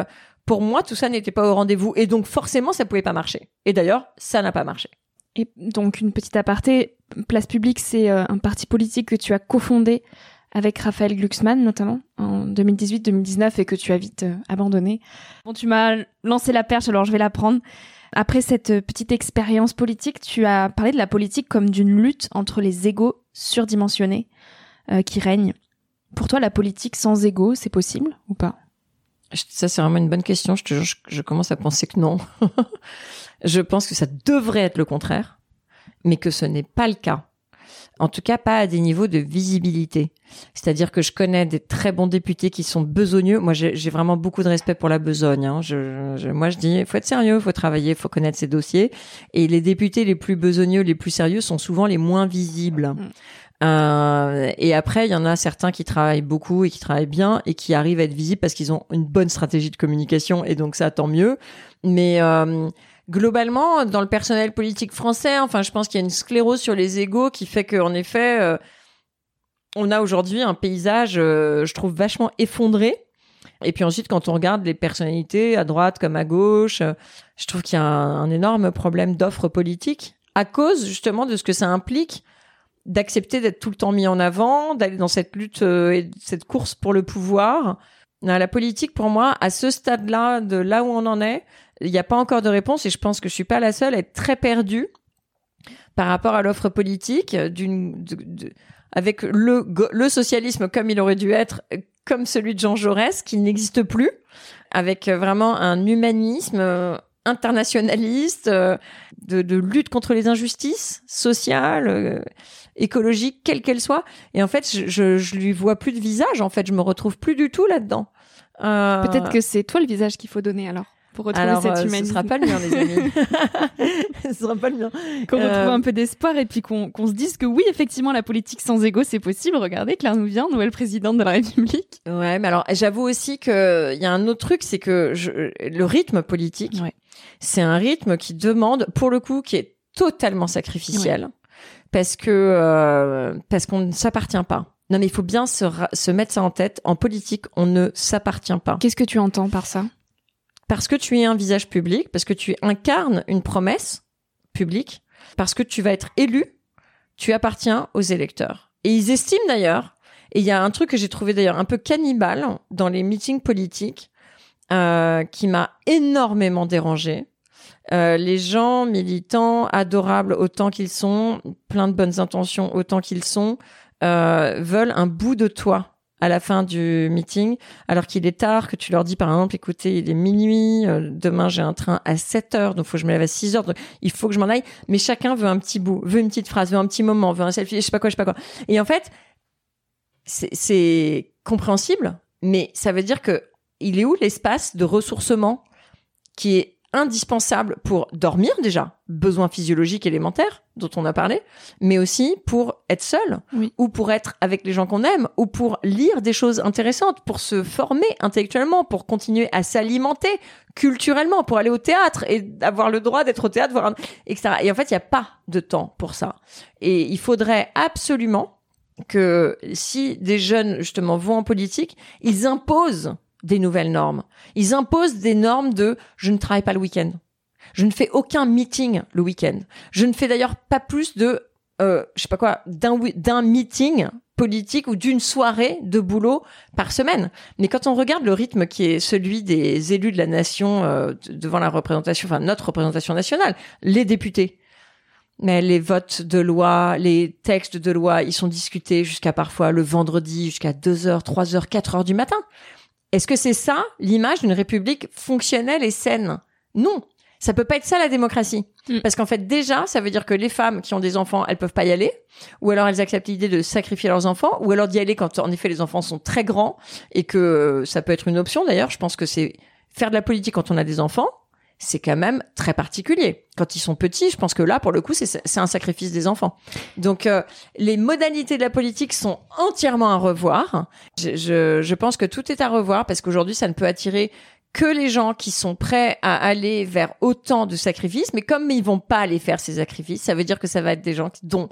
pour moi, tout ça n'était pas au rendez-vous. Et donc, forcément, ça pouvait pas marcher. Et d'ailleurs, ça n'a pas marché. Et donc, une petite aparté, Place Publique, c'est un parti politique que tu as cofondé avec Raphaël Glucksmann, notamment, en 2018-2019, et que tu as vite euh, abandonné. Bon, tu m'as lancé la perche, alors je vais la prendre. Après cette euh, petite expérience politique, tu as parlé de la politique comme d'une lutte entre les égaux surdimensionnés euh, qui règnent. Pour toi, la politique sans égaux, c'est possible ou pas? Ça, c'est vraiment une bonne question. Je, te jure, je, je commence à penser que non. je pense que ça devrait être le contraire, mais que ce n'est pas le cas. En tout cas, pas à des niveaux de visibilité. C'est-à-dire que je connais des très bons députés qui sont besogneux. Moi, j'ai vraiment beaucoup de respect pour la besogne. hein. Je, je- moi, je dis, il faut être sérieux, il faut travailler, il faut connaître ses dossiers. Et les députés les plus besogneux, les plus sérieux, sont souvent les moins visibles. Euh, et après, il y en a certains qui travaillent beaucoup et qui travaillent bien et qui arrivent à être visibles parce qu'ils ont une bonne stratégie de communication et donc ça, tant mieux. Mais euh, globalement, dans le personnel politique français, enfin, je pense qu'il y a une sclérose sur les égaux qui fait qu'en effet, euh, on a aujourd'hui un paysage, euh, je trouve, vachement effondré. Et puis ensuite, quand on regarde les personnalités à droite comme à gauche, euh, je trouve qu'il y a un, un énorme problème d'offre politique à cause justement de ce que ça implique d'accepter d'être tout le temps mis en avant, d'aller dans cette lutte et cette course pour le pouvoir. La politique, pour moi, à ce stade-là, de là où on en est, il n'y a pas encore de réponse et je pense que je suis pas la seule à être très perdue par rapport à l'offre politique avec le, socialisme comme il aurait dû être, comme celui de Jean Jaurès, qui n'existe plus, avec vraiment un humanisme euh, internationaliste, euh, de, lutte contre les injustices sociales, euh, écologiques, quelles qu'elles soient. Et en fait, je, je, lui vois plus de visage. En fait, je me retrouve plus du tout là-dedans. Peut-être que c'est toi le visage qu'il faut donner alors. Pour retrouver Alors, cet euh, ce humanisme. sera pas le mien, les amis. ce sera pas le mien. Qu'on retrouve Euh, un peu d'espoir et puis qu'on qu'on se dise que oui, effectivement, la politique sans ego, c'est possible. Regardez, Claire nous vient, nouvelle présidente de la République. Ouais, mais alors j'avoue aussi que il y a un autre truc, c'est que je, le rythme politique, Ouais. c'est un rythme qui demande, pour le coup, qui est totalement sacrificiel, parce que euh, parce qu'on ne s'appartient pas. Non, mais il faut bien se, se mettre ça en tête. En politique, on ne s'appartient pas. Qu'est-ce que tu entends par ça? Parce que tu es un visage public, parce que tu incarnes une promesse publique, parce que tu vas être élu, tu appartiens aux électeurs. Et ils estiment d'ailleurs, et il y a un truc que j'ai trouvé d'ailleurs un peu cannibale dans les meetings politiques, euh, qui m'a énormément dérangé. Euh, les gens militants, adorables autant qu'ils sont, plein de bonnes intentions autant qu'ils sont, euh, veulent un bout de toi à la fin du meeting, alors qu'il est tard, que tu leur dis par exemple, écoutez, il est minuit, euh, demain j'ai un train à 7 heures, donc faut que je me lève à 6 heures, donc il faut que je m'en aille, mais chacun veut un petit bout, veut une petite phrase, veut un petit moment, veut un selfie, je sais pas quoi, je sais pas quoi. Et en fait, c'est- compréhensible, mais ça veut dire que il est où l'espace de ressourcement qui est indispensable pour dormir déjà, besoin physiologique élémentaire dont on a parlé, mais aussi pour être seul Oui. ou pour être avec les gens qu'on aime ou pour lire des choses intéressantes, pour se former intellectuellement, pour continuer à s'alimenter culturellement, pour aller au théâtre et avoir le droit d'être au théâtre, voir un... etc. Et en fait, il n'y a pas de temps pour ça. Et il faudrait absolument que si des jeunes justement vont en politique, ils imposent des nouvelles normes. Ils imposent des normes de je ne travaille pas le week-end. Je ne fais aucun meeting le week-end. Je ne fais d'ailleurs pas plus de euh, je sais pas quoi d'un meeting politique ou d'une soirée de boulot par semaine. Mais quand on regarde le rythme qui est celui des élus de la nation euh, de- devant la représentation, enfin notre représentation nationale, les députés, mais les votes de loi, les textes de loi, ils sont discutés jusqu'à parfois le vendredi, jusqu'à 2h, 3h, 4h du matin. Est-ce que c'est ça l'image d'une république fonctionnelle et saine? Non. Ça peut pas être ça la démocratie. Mm. Parce qu'en fait, déjà, ça veut dire que les femmes qui ont des enfants, elles peuvent pas y aller. Ou alors elles acceptent l'idée de sacrifier leurs enfants. Ou alors d'y aller quand, en effet, les enfants sont très grands et que ça peut être une option. D'ailleurs, je pense que c'est faire de la politique quand on a des enfants c'est quand même très particulier. Quand ils sont petits, je pense que là, pour le coup, c'est un sacrifice des enfants. Donc, euh, les modalités de la politique sont entièrement à revoir. Je, je, je pense que tout est à revoir parce qu'aujourd'hui, ça ne peut attirer que les gens qui sont prêts à aller vers autant de sacrifices. Mais comme ils vont pas aller faire ces sacrifices, ça veut dire que ça va être des gens dont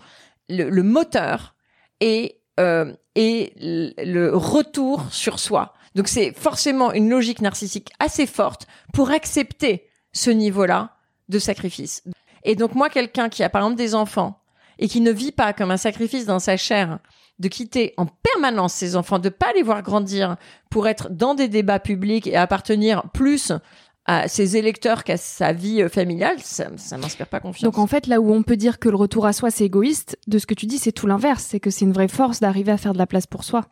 le, le moteur est, euh, le le retour sur soi. Donc, c'est forcément une logique narcissique assez forte pour accepter ce niveau-là de sacrifice. Et donc moi, quelqu'un qui a par exemple des enfants et qui ne vit pas comme un sacrifice dans sa chair, de quitter en permanence ses enfants, de pas les voir grandir pour être dans des débats publics et appartenir plus à ses électeurs qu'à sa vie euh, familiale, ça, ça m'inspire pas confiance. Donc en fait, là où on peut dire que le retour à soi c'est égoïste, de ce que tu dis, c'est tout l'inverse. C'est que c'est une vraie force d'arriver à faire de la place pour soi.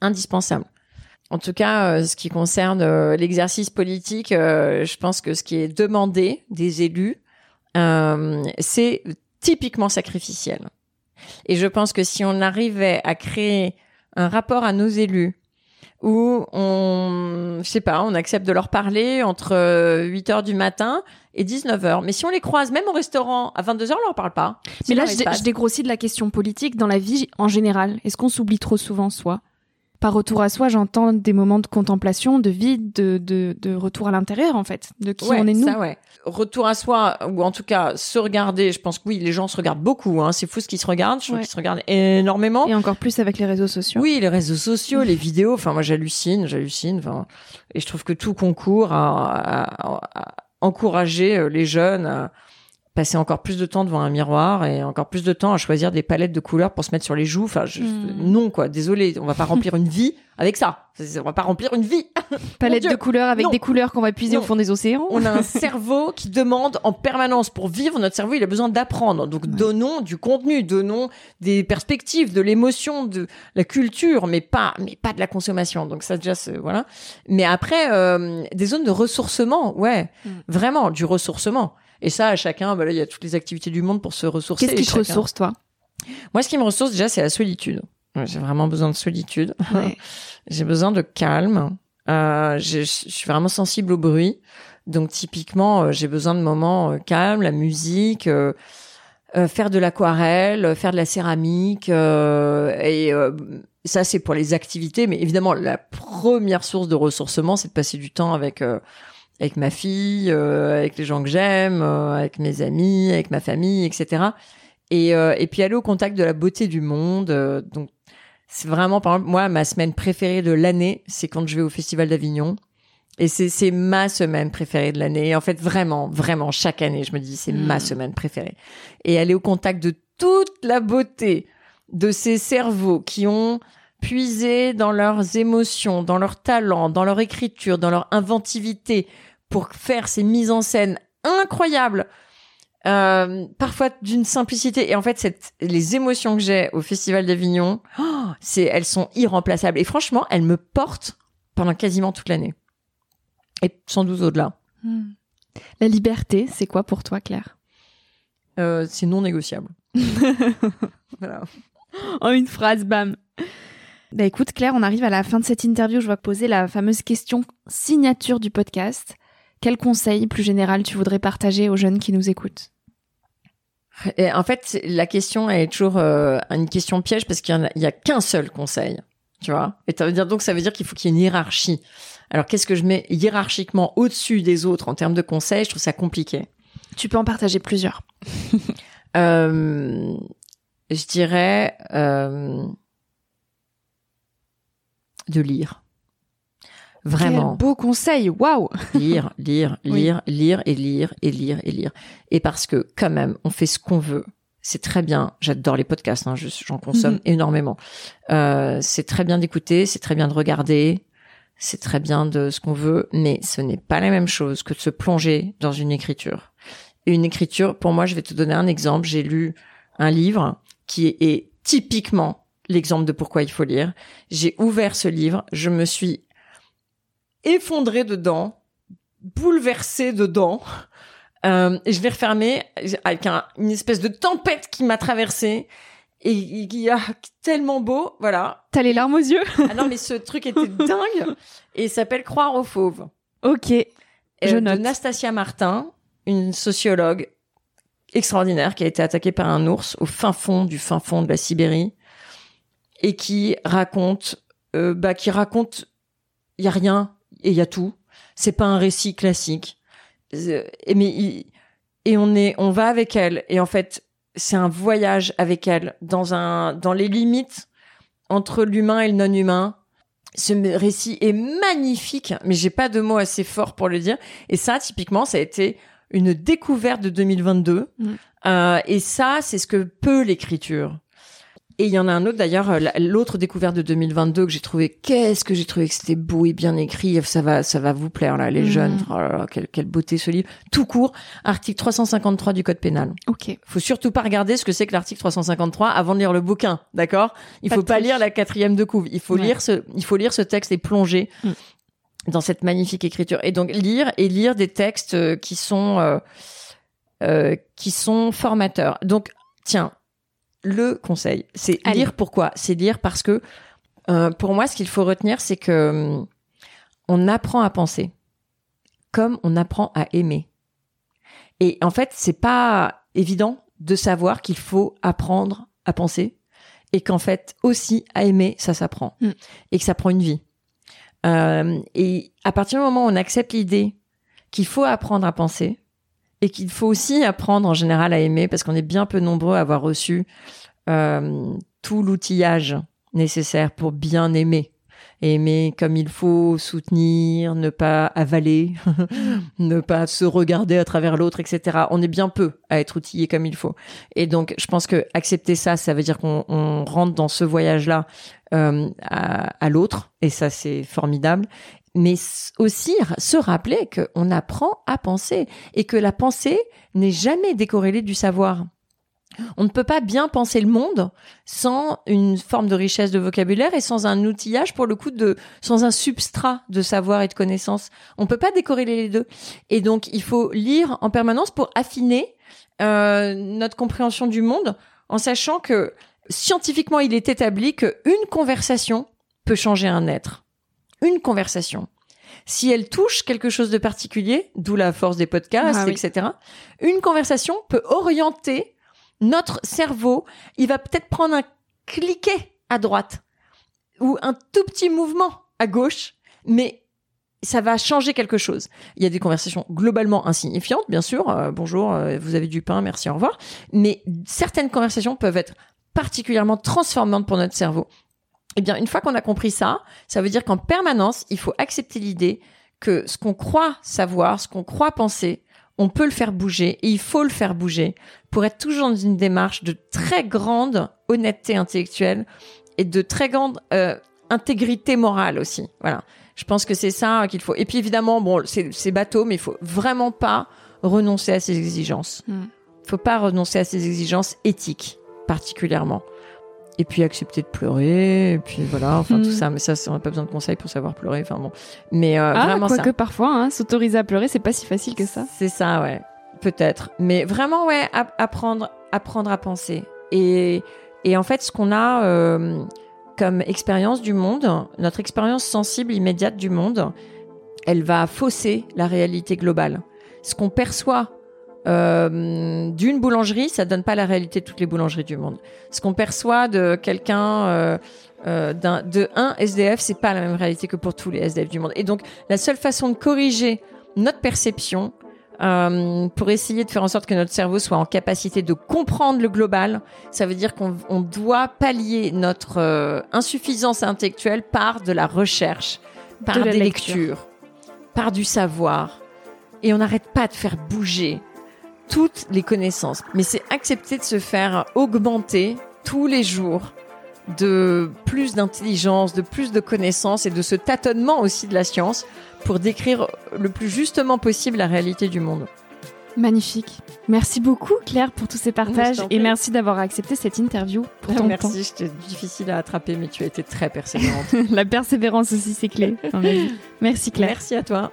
indispensable. En tout cas, euh, ce qui concerne euh, l'exercice politique, euh, je pense que ce qui est demandé des élus, c'est typiquement sacrificiel. Et je pense que si on arrivait à créer un rapport à nos élus où on, je sais pas, on accepte de leur parler entre euh, 8 heures du matin et 19 heures. Mais si on les croise même au restaurant à 22 heures, on leur parle pas. Mais là, je, je dégrossis de la question politique dans la vie en général. Est-ce qu'on s'oublie trop souvent soi? Par retour à soi, j'entends des moments de contemplation, de vide, de, de, de retour à l'intérieur en fait, de qui Ouais, on est nous. Ça, ouais. Retour à soi, ou en tout cas se regarder. Je pense que oui, les gens se regardent beaucoup. Hein. C'est fou ce qu'ils se regardent. Je trouve Ouais. qu'ils se regardent énormément. Et encore plus avec les réseaux sociaux. Oui, les réseaux sociaux, les vidéos. Enfin, moi, j'hallucine, j'hallucine. Enfin, et je trouve que tout concourt à, à- à encourager euh, les jeunes à passer encore plus de temps devant un miroir et encore plus de temps à choisir des palettes de couleurs pour se mettre sur les joues. Enfin, je- Mm. non, quoi. Désolé, on va pas remplir une vie avec ça. On va pas remplir une vie. Palette de couleurs avec Non. des couleurs qu'on va puiser Non. au fond des océans. On a un cerveau qui demande en permanence pour vivre. Notre cerveau, il a besoin d'apprendre. Donc, donnons du contenu, donnons des perspectives, de l'émotion, de la culture, mais pas, mais pas de la consommation. Donc ça déjà, voilà. Mais après, euh, des zones de ressourcement, ouais, Mm. vraiment du ressourcement. Et ça, à chacun, bah là, il y a toutes les activités du monde pour se ressourcer. Qu'est-ce qui te chacun- ressource, toi? Moi, ce qui me ressource déjà, c'est la solitude. J'ai vraiment besoin de solitude. Ouais. J'ai besoin de calme. Euh, je, suis vraiment sensible au bruit. Donc typiquement, euh, j'ai besoin de moments euh, calmes, la musique, faire de l'aquarelle, faire de la céramique. et ça, c'est pour les activités. Mais évidemment, la première source de ressourcement, c'est de passer du temps avec avec ma fille, euh, avec les gens que j'aime, euh, avec mes amis, avec ma famille, etc. Et, euh, et puis aller au contact de la beauté du monde. euh, donc c'est vraiment, par exemple, moi, ma semaine préférée de l'année, c'est quand je vais au Festival d'Avignon. Et c'est, c'est ma semaine préférée de l'année. En fait, vraiment, vraiment, chaque année, je me dis, c'est ma Mm. semaine préférée. Et aller au contact de toute la beauté de ces cerveaux qui ont puisé dans leurs émotions, dans leur talent, dans leur écriture, dans leur inventivité pour faire ces mises en scène incroyables. Euh, parfois d'une simplicité et en fait cette, les émotions que j'ai au festival d'Avignon oh, c'est elles sont irremplaçables et franchement elles me portent pendant quasiment toute l'année et sans doute au-delà Hmm. La liberté, c'est quoi pour toi, Claire? Euh, c'est non négociable voilà En une phrase, bam. Bah écoute, Claire, on arrive à la fin de cette interview. Je vais poser la fameuse question signature du podcast. Quel conseil plus général tu voudrais partager aux jeunes qui nous écoutent? Et en fait, la question est toujours euh, une question piège parce qu'il y en a, il y a qu'un seul conseil, tu vois? Et ça veut dire donc ça veut dire qu'il faut qu'il y ait une hiérarchie. Alors qu'est-ce que je mets hiérarchiquement au-dessus des autres en termes de conseils? Je trouve ça compliqué. Tu peux en partager plusieurs. Euh, je dirais euh, de lire. Vraiment. Quel beau conseil, waouh lire, lire, Oui. lire, lire et lire et lire et lire. Et parce que quand même, on fait ce qu'on veut. C'est très bien. J'adore les podcasts. Hein, je- J'en consomme Mhm. énormément. Euh, c'est très bien d'écouter, c'est très bien de regarder, c'est très bien de ce qu'on veut, mais ce n'est pas la même chose que de se plonger dans une écriture. Et une écriture, pour moi, je vais te donner un exemple. J'ai lu un livre qui est, est typiquement l'exemple de pourquoi il faut lire. J'ai ouvert ce livre, je me suis effondrée dedans, bouleversée dedans. Euh, et je l'ai refermé avec un- une espèce de tempête qui m'a traversée et qui a tellement beau, voilà. T'as les larmes aux yeux? Ah non, mais ce truc était dingue et il s'appelle Croire aux fauves. Ok. Euh, Je de note. Nastasia Martin, une sociologue extraordinaire qui a été attaquée par un ours au fin fond du fin fond de la Sibérie et qui raconte, euh, bah, qui raconte, il y a rien et il y a tout. C'est pas un récit classique. Euh, et mais il- et on est, on va avec elle et en fait c'est un voyage avec elle dans un, dans les limites entre l'humain et le non humain. Ce récit est magnifique, mais j'ai pas de mots assez forts pour le dire. Et ça, typiquement, ça a été une découverte de 2022. Mm. Euh, et ça, c'est ce que peut l'écriture. Et il y en a un autre d'ailleurs, euh, la- l'autre découverte de 2022 que j'ai trouvé. Qu'est-ce que j'ai trouvé que c'était beau et bien écrit. Ça va, ça va vous plaire là, les Mhm. jeunes. Oh là là, quelle, quelle beauté ce livre. Tout court, article 353 du code pénal. Ok. Faut surtout pas regarder ce que c'est que l'article 353 avant de lire le bouquin, d'accord? Il Pas faut pas triche. lire la quatrième de couve. Il faut Ouais. lire ce, il faut lire ce texte et plonger Mm. dans cette magnifique écriture. Et donc lire et lire des textes euh, qui sont euh, euh, qui sont formateurs. Donc tiens, le conseil, c'est lire. Pourquoi C'est lire parce que euh, pour moi, ce qu'il faut retenir, c'est que hum, on apprend à penser comme on apprend à aimer. Et en fait, c'est pas évident de savoir qu'il faut apprendre à penser et qu'en fait aussi à aimer, ça s'apprend Mm. et que ça prend une vie. Euh, et à partir du moment où on accepte l'idée qu'il faut apprendre à penser et qu'il faut aussi apprendre en général à aimer, parce qu'on est bien peu nombreux à avoir reçu euh, tout l'outillage nécessaire pour bien aimer. Aimer comme il faut, soutenir, ne pas avaler, ne pas se regarder à travers l'autre, etc. On est bien peu à être outillé comme il faut. Et donc, je pense que accepter ça, ça veut dire qu'on on rentre dans ce voyage-là euh, à l'autre, et ça, c'est formidable. Mais aussi se rappeler qu'on apprend à penser et que la pensée n'est jamais décorrélée du savoir. On ne peut pas bien penser le monde sans une forme de richesse de vocabulaire et sans un outillage pour le coup de sans un substrat de savoir et de connaissance. On peut pas décorréler les deux. Et donc il faut lire en permanence pour affiner euh, notre compréhension du monde en sachant que scientifiquement il est établi que une conversation peut changer un être. Une conversation. Si elle touche quelque chose de particulier, d'où la force des podcasts, Ah oui. etc., une conversation peut orienter notre cerveau. Il va peut-être prendre un cliquet à droite ou un tout petit mouvement à gauche, mais ça va changer quelque chose. Il y a des conversations globalement insignifiantes, bien sûr. Euh, bonjour, euh, vous avez du pain, merci, au revoir. Mais certaines conversations peuvent être particulièrement transformantes pour notre cerveau. Eh bien, une fois qu'on a compris ça, ça veut dire qu'en permanence, il faut accepter l'idée que ce qu'on croit savoir, ce qu'on croit penser, on peut le faire bouger et il faut le faire bouger pour être toujours dans une démarche de très grande honnêteté intellectuelle et de très grande euh, intégrité morale aussi. Voilà. Je pense que c'est ça qu'il faut. Et puis évidemment, bon, c'est bateau, mais il faut vraiment pas renoncer à ses exigences. Mm. faut pas renoncer à ses exigences éthiques, particulièrement. Et puis accepter de pleurer, et puis voilà, enfin tout ça. Mais ça, on n'a pas besoin de conseils pour savoir pleurer. Enfin bon, mais euh, Ah, vraiment ça. quoique parfois, hein, s'autoriser à pleurer, c'est pas si facile que ça. C'est ça, ouais. Peut-être. Mais vraiment, ouais, app- apprendre, apprendre à penser. Et, et en fait, ce qu'on a euh, comme expérience du monde, notre expérience sensible immédiate du monde, elle va fausser la réalité globale. Ce qu'on perçoit euh, d'une boulangerie, ça donne pas la réalité de toutes les boulangeries du monde. Ce qu'on perçoit de quelqu'un, euh, euh, d'un- de un SDF, c'est pas la même réalité que pour tous les SDF du monde. Et donc, la seule façon de corriger notre perception, euh, pour essayer de faire en sorte que notre cerveau soit en capacité de comprendre le global, ça veut dire qu'on on doit pallier notre euh, insuffisance intellectuelle par de la recherche, par De la des lecture. lectures, par du savoir. Et on n'arrête pas de faire bouger toutes les connaissances. Mais c'est accepter de se faire augmenter tous les jours de plus d'intelligence, de plus de connaissances et de ce tâtonnement aussi de la science pour décrire le plus justement possible la réalité du monde. Magnifique. Merci beaucoup, Claire, pour tous ces partages et merci d'avoir accepté cette interview pour ton Merci, c'était difficile à attraper, mais tu as été très persévérante. La persévérance aussi, c'est clé. Merci, Claire. Merci à toi.